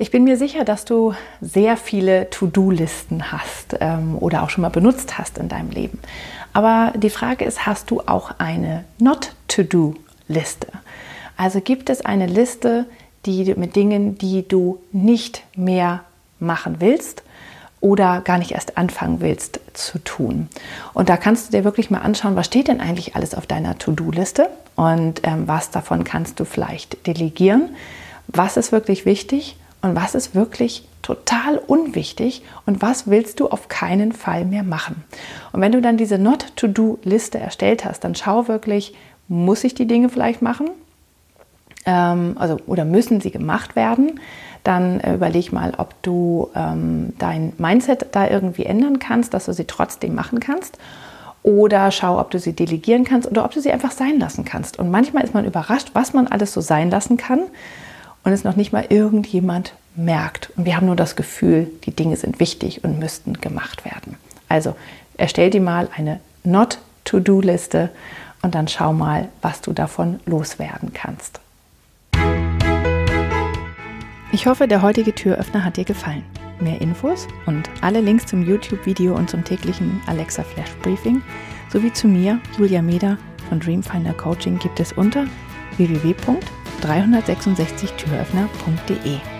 Ich bin mir sicher, dass du sehr viele To-Do-Listen hast ähm, oder auch schon mal benutzt hast in deinem Leben. Aber die Frage ist, hast du auch eine Not-To-Do-Liste? Also gibt es eine Liste die, mit Dingen, die du nicht mehr machen willst oder gar nicht erst anfangen willst zu tun. Und da kannst du dir wirklich mal anschauen, was steht denn eigentlich alles auf deiner To-Do-Liste und ähm, was davon kannst du vielleicht delegieren. Was ist wirklich wichtig und was ist wirklich total unwichtig und was willst du auf keinen Fall mehr machen. Und wenn du dann diese Not-to-Do-Liste erstellt hast, dann schau wirklich, muss ich die Dinge vielleicht machen? Ähm, also, oder müssen sie gemacht werden? Dann äh, überleg mal, ob du ähm, dein Mindset da irgendwie ändern kannst, dass du sie trotzdem machen kannst. Oder schau, ob du sie delegieren kannst oder ob du sie einfach sein lassen kannst. Und manchmal ist man überrascht, was man alles so sein lassen kann und es noch nicht mal irgendjemand merkt. Und wir haben nur das Gefühl, die Dinge sind wichtig und müssten gemacht werden. Also erstell dir mal eine Not-to-Do-Liste und dann schau mal, was du davon loswerden kannst. Ich hoffe, der heutige Türöffner hat dir gefallen. Mehr Infos und alle Links zum YouTube-Video und zum täglichen Alexa Flash Briefing sowie zu mir, Julia Meder von Dreamfinder Coaching gibt es unter www 366türöffner.de.